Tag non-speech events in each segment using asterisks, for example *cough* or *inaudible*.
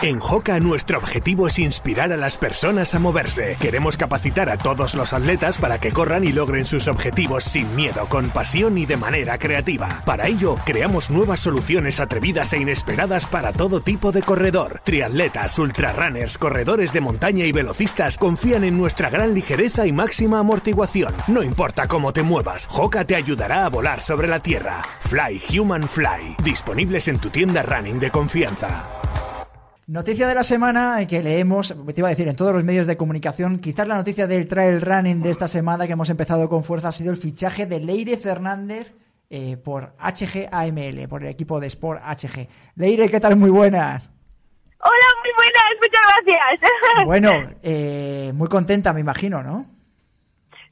En Joca nuestro objetivo es inspirar a las personas a moverse. Queremos capacitar a todos los atletas para que corran y logren sus objetivos sin miedo, con pasión y de manera creativa. Para ello, creamos nuevas soluciones atrevidas e inesperadas para todo tipo de corredor. Triatletas, ultrarrunners, corredores de montaña y velocistas confían en nuestra gran ligereza y máxima amortiguación. No importa cómo te muevas, Joca te ayudará a volar sobre la tierra. Fly Human Fly, disponibles en tu tienda running de confianza. Noticia de la semana que leemos, te iba a decir, en todos los medios de comunicación, quizás la noticia del trail running de esta semana que hemos empezado con fuerza ha sido el fichaje de Leire Fernández eh, por HG AML, por el equipo de Sport HG. Leire, ¿qué tal? Muy buenas. Hola, muy buenas, muchas gracias. *laughs* Bueno, eh, muy contenta, me imagino, ¿no?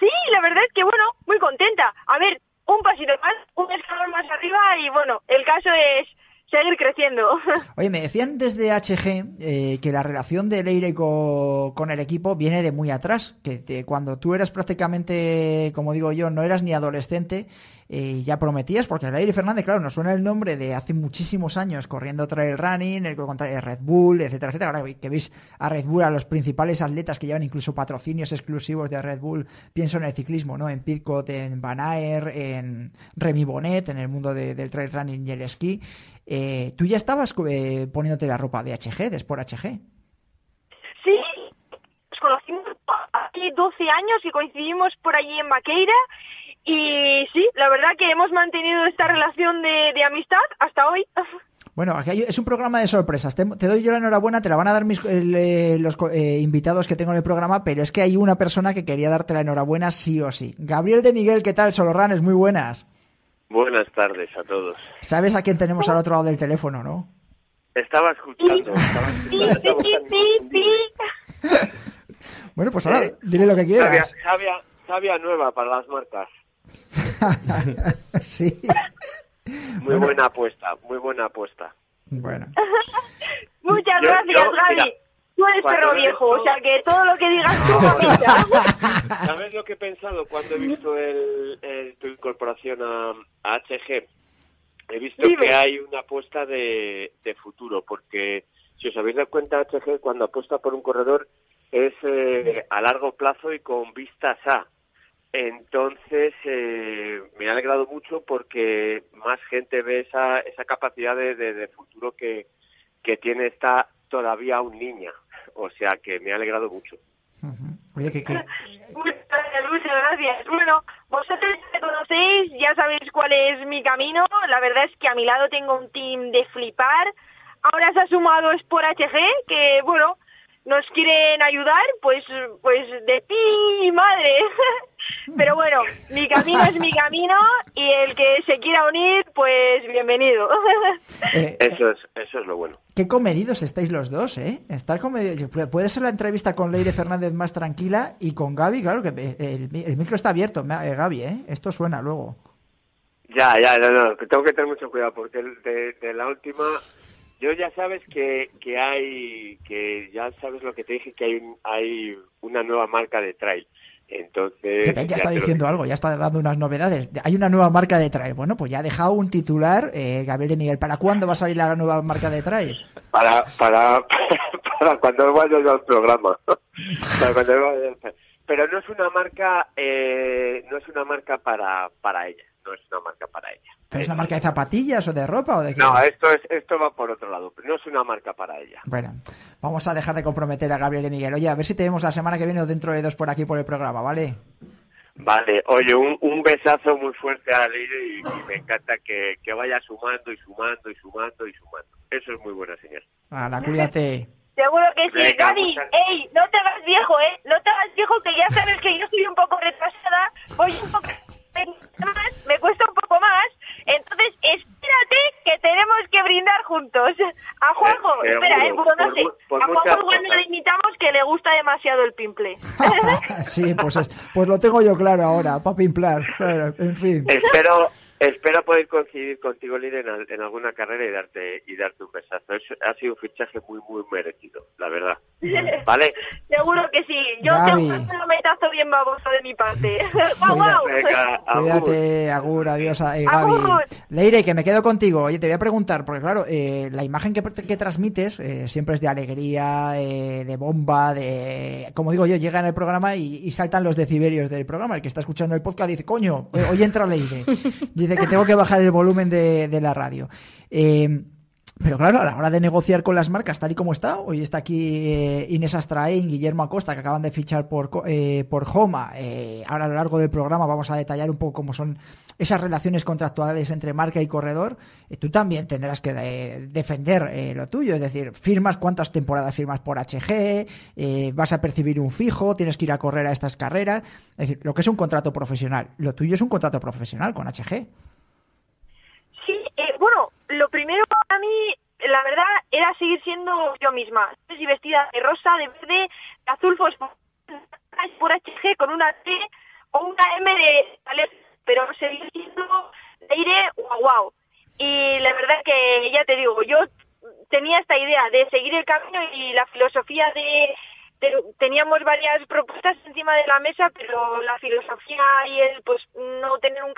Sí, la verdad es que, bueno, muy contenta. A ver, un pasito más, un escalón más arriba y, bueno, el caso es seguir creciendo. *laughs* Oye, me decían desde HG eh, que la relación de Leire con, con, el equipo viene de muy atrás, que cuando tú eras prácticamente, como digo yo, no eras ni adolescente, eh, ya prometías, porque Leire Fernández, claro, nos suena el nombre de hace muchísimos años corriendo trail running, el, contra Red Bull, etcétera, etcétera. Ahora que veis a Red Bull, a los principales atletas que llevan incluso patrocinios exclusivos de Red Bull, pienso en el ciclismo, ¿no? En Pitcot, en Van Aert, en Remy Bonnet, en el mundo del trail running y el esquí. Eh, ¿Tú ya estabas eh, poniéndote la ropa de HG, de Sport HG? Sí, nos conocimos hace 12 años y coincidimos por allí en Maqueira y sí, la verdad que hemos mantenido esta relación de, amistad hasta hoy. Bueno, aquí es un programa de sorpresas. Te, doy yo la enhorabuena, te la van a dar mis, los eh, invitados que tengo en el programa, pero es que hay una persona que quería darte la enhorabuena sí o sí. Gabriel de Miguel, ¿qué tal? Solorranes, muy buenas. Buenas tardes a todos. ¿Sabes a quién tenemos al otro lado del teléfono, no? Estaba escuchando. bueno, pues ahora, dile lo que quieras. Sabia, nueva para las marcas. *laughs* sí. Muy buena apuesta, muy buena apuesta. Bueno. *laughs* Muchas gracias, Gaby. Tú eres perro viejo, o sea que todo lo que digas tú *laughs* ¿Sabes lo que he pensado cuando he visto el, tu incorporación a, HG? He visto que hay una apuesta de, futuro, porque si os habéis dado cuenta, HG cuando apuesta por un corredor es eh, a largo plazo y con vistas a. Entonces, eh, me ha alegrado mucho porque más gente ve esa, esa capacidad de, de, futuro que, que tiene esta todavía un niña. O sea que me ha alegrado mucho. Oye, ¿qué, qué? *laughs* Muchas gracias. Bueno, vosotros me conocéis, ya sabéis cuál es mi camino. La verdad es que a mi lado tengo un team de flipar. Ahora se ha sumado Sport HG, que bueno, nos quieren ayudar, pues, pues de ti, madre. *laughs* Pero bueno, mi camino es mi camino y el que se quiera unir, pues bienvenido. *laughs* Eh, *laughs* eso es, eso es lo bueno. Qué comedidos estáis los dos, ¿eh? Estar comedidos. Puede ser la entrevista con Leire Fernández más tranquila y con Gaby, claro que el, micro está abierto, eh, Gaby, ¿eh? Esto suena luego. Ya, ya, no, no, tengo que tener mucho cuidado porque de la última yo ya sabes que, que hay, que ya sabes lo que te dije, que hay, hay una nueva marca de trail. Entonces. Ya, está diciendo algo, ya está dando unas novedades. Hay una nueva marca de trail. Bueno, pues ya ha dejado un titular, eh, Gabriel de Miguel. ¿Para cuándo va a salir la nueva marca de trail? Para, para, *laughs* *laughs* para cuando vaya yo al programa. Pero no es una marca, eh, no es una marca para, para ella no es una marca para ella. ¿Pero es una marca de zapatillas o de ropa o de qué? No, esto, es, esto va por otro lado, no es una marca para ella. Bueno, vamos a dejar de comprometer a Gabriel de Miguel. Oye, a ver si te vemos la semana que viene o dentro de dos por aquí por el programa, ¿vale? Vale, oye, un, un besazo muy fuerte a Leire y, me encanta que, vaya sumando y sumando y sumando y sumando. Eso es muy buena señal. Hala, cuídate. Seguro que sí, Gaby. Ey, no te hagas viejo, ¿eh? No te hagas viejo que ya sabes que yo estoy un poco retrasada. Voy un poco me cuesta un poco más. Entonces, espérate que tenemos que brindar juntos. A Juanjo, eh, espera, eh, no sé. a Juanjo cuando le invitamos que le gusta demasiado el pimple. *laughs* sí, pues, pues lo tengo yo claro ahora, para pimplar. en fin. Espero, Espero poder coincidir contigo, Lide, en, alguna carrera y darte y darte un besazo. ha sido un fichaje muy, muy merecido, la verdad. *laughs* ¿Vale? Seguro que sí. Yo tengo un metazo bien baboso de mi parte. *laughs* ¡Guau, Cuídate, Agur, adiós, eh, Gaby. Leire, que me quedo contigo. Oye, te voy a preguntar, porque claro, eh, la imagen que, que transmites eh, siempre es de alegría, eh, de bomba, de... Como digo yo, llega en el programa y, saltan los decibelios del programa. El que está escuchando el podcast dice, coño, hoy entra Leire. *laughs* Dice que tengo que bajar el volumen de, de la radio. Eh, pero claro, a la hora de negociar con las marcas, tal y como está, hoy está aquí eh, Inés Astraín, Guillermo Acosta, que acaban de fichar por, eh, por Homa. Eh, ahora a lo largo del programa vamos a detallar un poco cómo son esas relaciones contractuales entre marca y corredor. tú también tendrás que defender lo tuyo, es decir, firmas cuántas temporadas firmas por HG, vas a percibir un fijo, tienes que ir a correr a estas carreras. Es decir, lo que es un contrato profesional, lo tuyo es un contrato profesional con HG. Sí, bueno, lo primero para mí, la verdad, era seguir siendo yo misma. Y vestida de rosa, de verde, de azul fosforo, por HG con una T o una M de pero seguir siendo aire wow, wow. Y la verdad que ya te digo, yo tenía esta idea de seguir el camino y la filosofía de, teníamos varias propuestas encima de la mesa, pero la filosofía y el pues no tener un,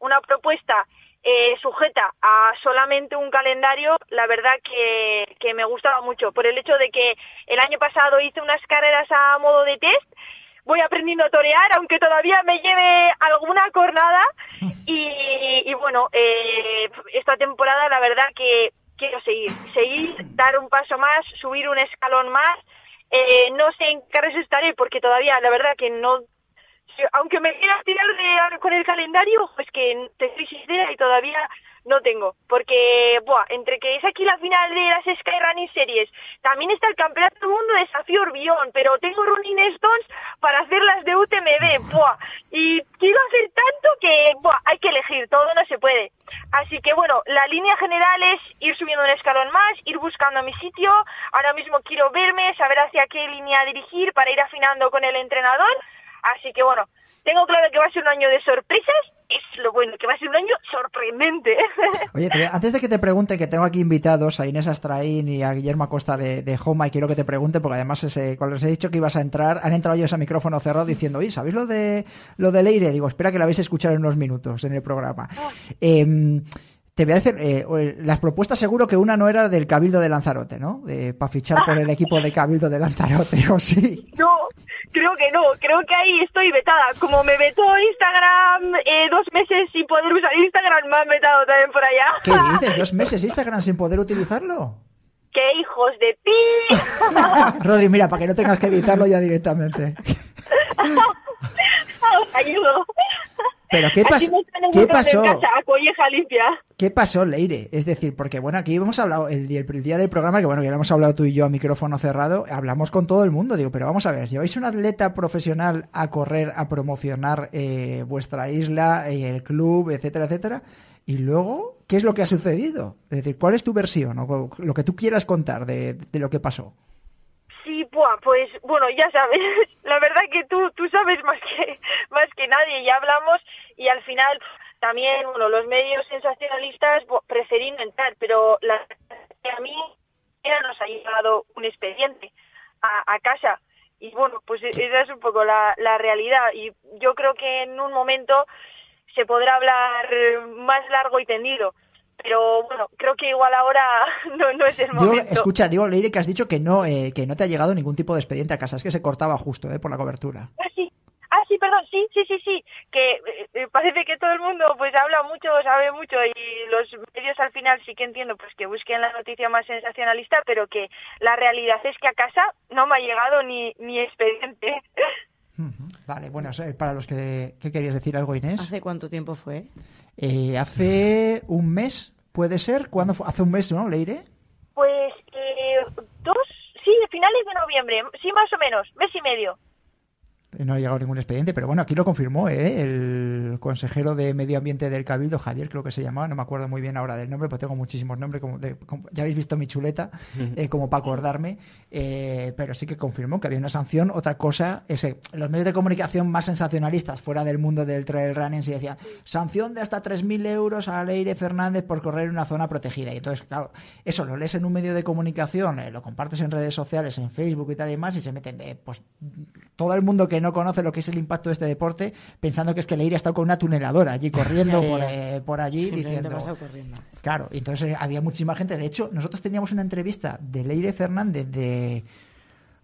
una propuesta eh, sujeta a solamente un calendario, la verdad que, que me gustaba mucho, por el hecho de que el año pasado hice unas carreras a modo de test, voy aprendiendo a torear, aunque todavía me lleve alguna cornada, *laughs* y, bueno, eh, esta temporada la verdad que quiero seguir, seguir, dar un paso más, subir un escalón más, eh, no sé en qué estaré porque todavía la verdad que no aunque me quiera tirar con el calendario, pues que te estoy sincera y todavía no tengo, porque, buah, entre que es aquí la final de las Sky Running Series, también está el Campeonato del Mundo de Desafío Orbión, pero tengo Running Stones para hacer las de UTMB, buah, y quiero hacer tanto que, buah, hay que elegir, todo no se puede. Así que bueno, la línea general es ir subiendo un escalón más, ir buscando mi sitio, ahora mismo quiero verme, saber hacia qué línea dirigir para ir afinando con el entrenador, Así que bueno, tengo claro que va a ser un año de sorpresas, es lo bueno, que va a ser un año sorprendente. *laughs* Oye, antes de que te pregunte, que tengo aquí invitados a Inés Astraín y a Guillermo Acosta de, de Homa, y quiero que te pregunte, porque además ese, cuando les he dicho que ibas a entrar, han entrado ellos a micrófono cerrado diciendo, oye, ¿sabéis lo de lo de Leire? Digo, espera que la vais a escuchar en unos minutos en el programa. Ah. Em, te voy a decir, eh, las propuestas seguro que una no era del Cabildo de Lanzarote, ¿no? para fichar por el equipo de Cabildo de Lanzarote, ¿o sí? No, creo que no, creo que ahí estoy vetada. Como me vetó Instagram eh, dos meses sin poder usar Instagram, me han vetado también por allá. ¿Qué dices? ¿Dos meses Instagram sin poder utilizarlo? ¡Qué hijos de pi! *laughs* Rodri, mira, para que no tengas que editarlo ya directamente. *laughs* Ayudo. Pero ¿qué, pasó? ¿qué pasó? limpia. ¿Qué pasó, Leire? Es decir, porque bueno, aquí hemos hablado el día, el día del programa, que bueno, ya lo hemos hablado tú y yo a micrófono cerrado, hablamos con todo el mundo, digo, pero vamos a ver, lleváis un atleta profesional a correr, a promocionar eh, vuestra isla, eh, el club, etcétera, etcétera, y luego, ¿qué es lo que ha sucedido? Es decir, ¿cuál es tu versión o lo que tú quieras contar de, de lo que pasó? Sí, pues bueno, ya sabes, *laughs* la verdad que tú, tú sabes más que, más que nadie, ya hablamos y al final también, bueno, los medios sensacionalistas preferí no entrar, pero la, a mí ya nos ha llegado un expediente a, casa. Y bueno, pues e, esa es un poco la, la realidad. Y yo creo que en un momento se podrá hablar más largo y tendido pero bueno, creo que igual ahora *laughs* no, es el momento. escucha, digo, Leire, que has dicho que no, eh, que no te ha llegado ningún tipo de expediente a casa, es que se cortaba justo eh, por la cobertura. Ah, sí. Ah, sí, perdón, sí, sí, sí, sí, que eh, parece que todo el mundo pues habla mucho, sabe mucho y los medios al final sí que entiendo pues que busquen la noticia más sensacionalista, pero que la realidad es que a casa no me ha llegado ni, ni expediente. Vale, bueno, para los que, ¿qué querías decir algo, Inés? ¿Hace cuánto tiempo fue? Eh, hace un mes, ¿puede ser? ¿Cuándo fue? Hace un mes, ¿no, Leire? Pues eh, dos, sí, finales de noviembre, sí, más o menos, mes y medio. No ha llegado ningún expediente, pero bueno, aquí lo confirmó ¿eh? el consejero de Medio Ambiente del Cabildo, Javier, creo que se llamaba, no me acuerdo muy bien ahora del nombre, pues tengo muchísimos nombres, como, ya habéis visto mi chuleta, eh, como para acordarme, eh, pero sí que confirmó que había una sanción. Otra cosa es los medios de comunicación más sensacionalistas fuera del mundo del trail running se decían sanción de hasta 3.000 euros a Leire Fernández por correr en una zona protegida. Y entonces, claro, eso lo lees en un medio de comunicación, lo compartes en redes sociales, en Facebook y tal y más, y se meten de, pues, todo el mundo que no conoce lo que es el impacto de este deporte, pensando que es que Leire ha estado con una tuneladora allí corriendo *laughs* por, eh, por, allí diciendo. Claro, y entonces eh, había muchísima gente. De hecho, nosotros teníamos una entrevista de Leire Fernández de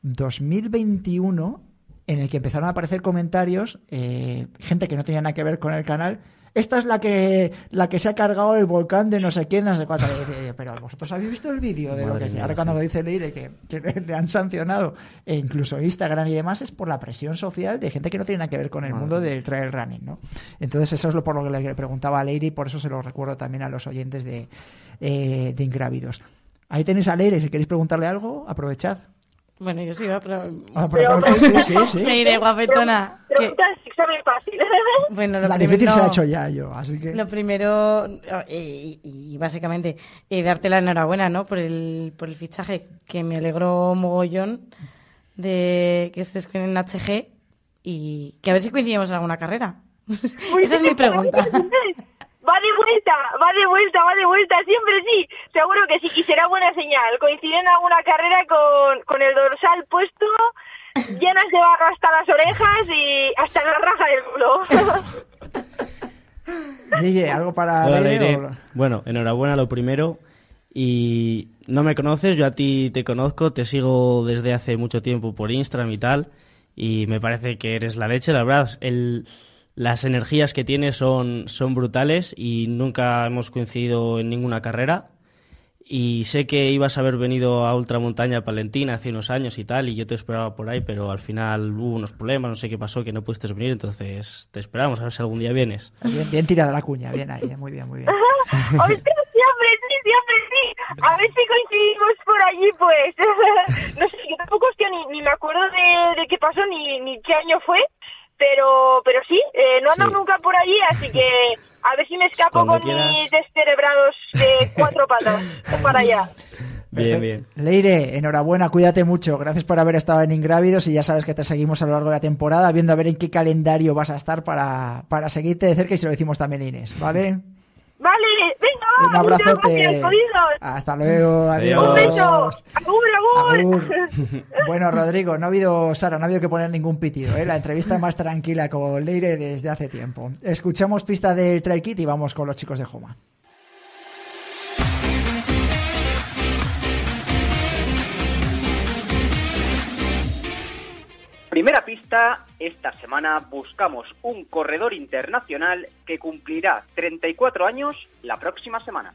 2021 en el que empezaron a aparecer comentarios, eh, gente que no tenía nada que ver con el canal, esta es la que la que se ha cargado el volcán de no sé quién, no sé cuánto. Pero vosotros habéis visto el vídeo de lo que sea. Ahora cuando me dice Leire que, le han sancionado, e incluso Instagram y demás, es por la presión social de gente que no tiene nada que ver con el mundo del trail running, ¿no? Entonces eso es lo por lo que le preguntaba a Leire y por eso se lo recuerdo también a los oyentes de, eh, de Ingrávidos. Ahí tenéis a Leire, si queréis preguntarle algo, aprovechad. Bueno, yo sí iba, pero... Ah, pero, sí, sí, sí. Leire, guapetona. Fácil. *laughs* Bueno, lo La difícil se la he hecho ya yo, así que... Lo primero, eh, y, básicamente, eh, darte la enhorabuena, ¿no? Por el, por el fichaje, que me alegró mogollón de que estés con el HG y que a ver si coincidimos en alguna carrera. *laughs* Esa es mi *laughs* pregunta. Va de vuelta, va de vuelta, va de vuelta, siempre sí, seguro que sí, y será buena señal. Coinciden en alguna carrera con, con el dorsal puesto, llenas de barro hasta las orejas y hasta la raja del culo. *laughs* Oye, ¿algo para Bueno, enhorabuena lo primero. Y no me conoces, yo a ti te conozco, te sigo desde hace mucho tiempo por Instagram y tal. Y me parece que eres la leche, la verdad. El, las energías que tiene son, son brutales y nunca hemos coincidido en ninguna carrera. Y sé que ibas a haber venido a Ultramontaña Palentina hace unos años y tal, y yo te esperaba por ahí, pero al final hubo unos problemas, no sé qué pasó, que no pudiste venir, entonces te esperamos a ver si algún día vienes. Bien, bien tirada la cuña, bien ahí, eh, muy bien, muy bien. *laughs* siempre sí, siempre sí. A ver si coincidimos por allí, pues. *laughs* no sé, yo tampoco, hostia, ni, ni me acuerdo de, de qué pasó, ni, ni qué año fue, pero pero sí, eh, no ando nunca por allí, así que a ver si me escapo con mis descerebrados de cuatro patas para allá. *laughs* Bien, bien. Leire, enhorabuena, cuídate mucho. Gracias por haber estado en Ingrávidos y ya sabes que te seguimos a lo largo de la temporada, viendo a ver en qué calendario vas a estar para, para seguirte de cerca y se lo decimos también a Inés, ¿vale? Vale, venga, un abrazote. Hasta luego, adiós. Un beso. *laughs* Bueno, Rodrigo, no ha habido, Sara, no ha habido que poner ningún pitido, ¿eh? La entrevista más tranquila con Leire desde hace tiempo. Escuchamos pista del Trail Kit y vamos con los chicos de Joma. Primera pista, esta semana buscamos un corredor internacional que cumplirá 34 años la próxima semana.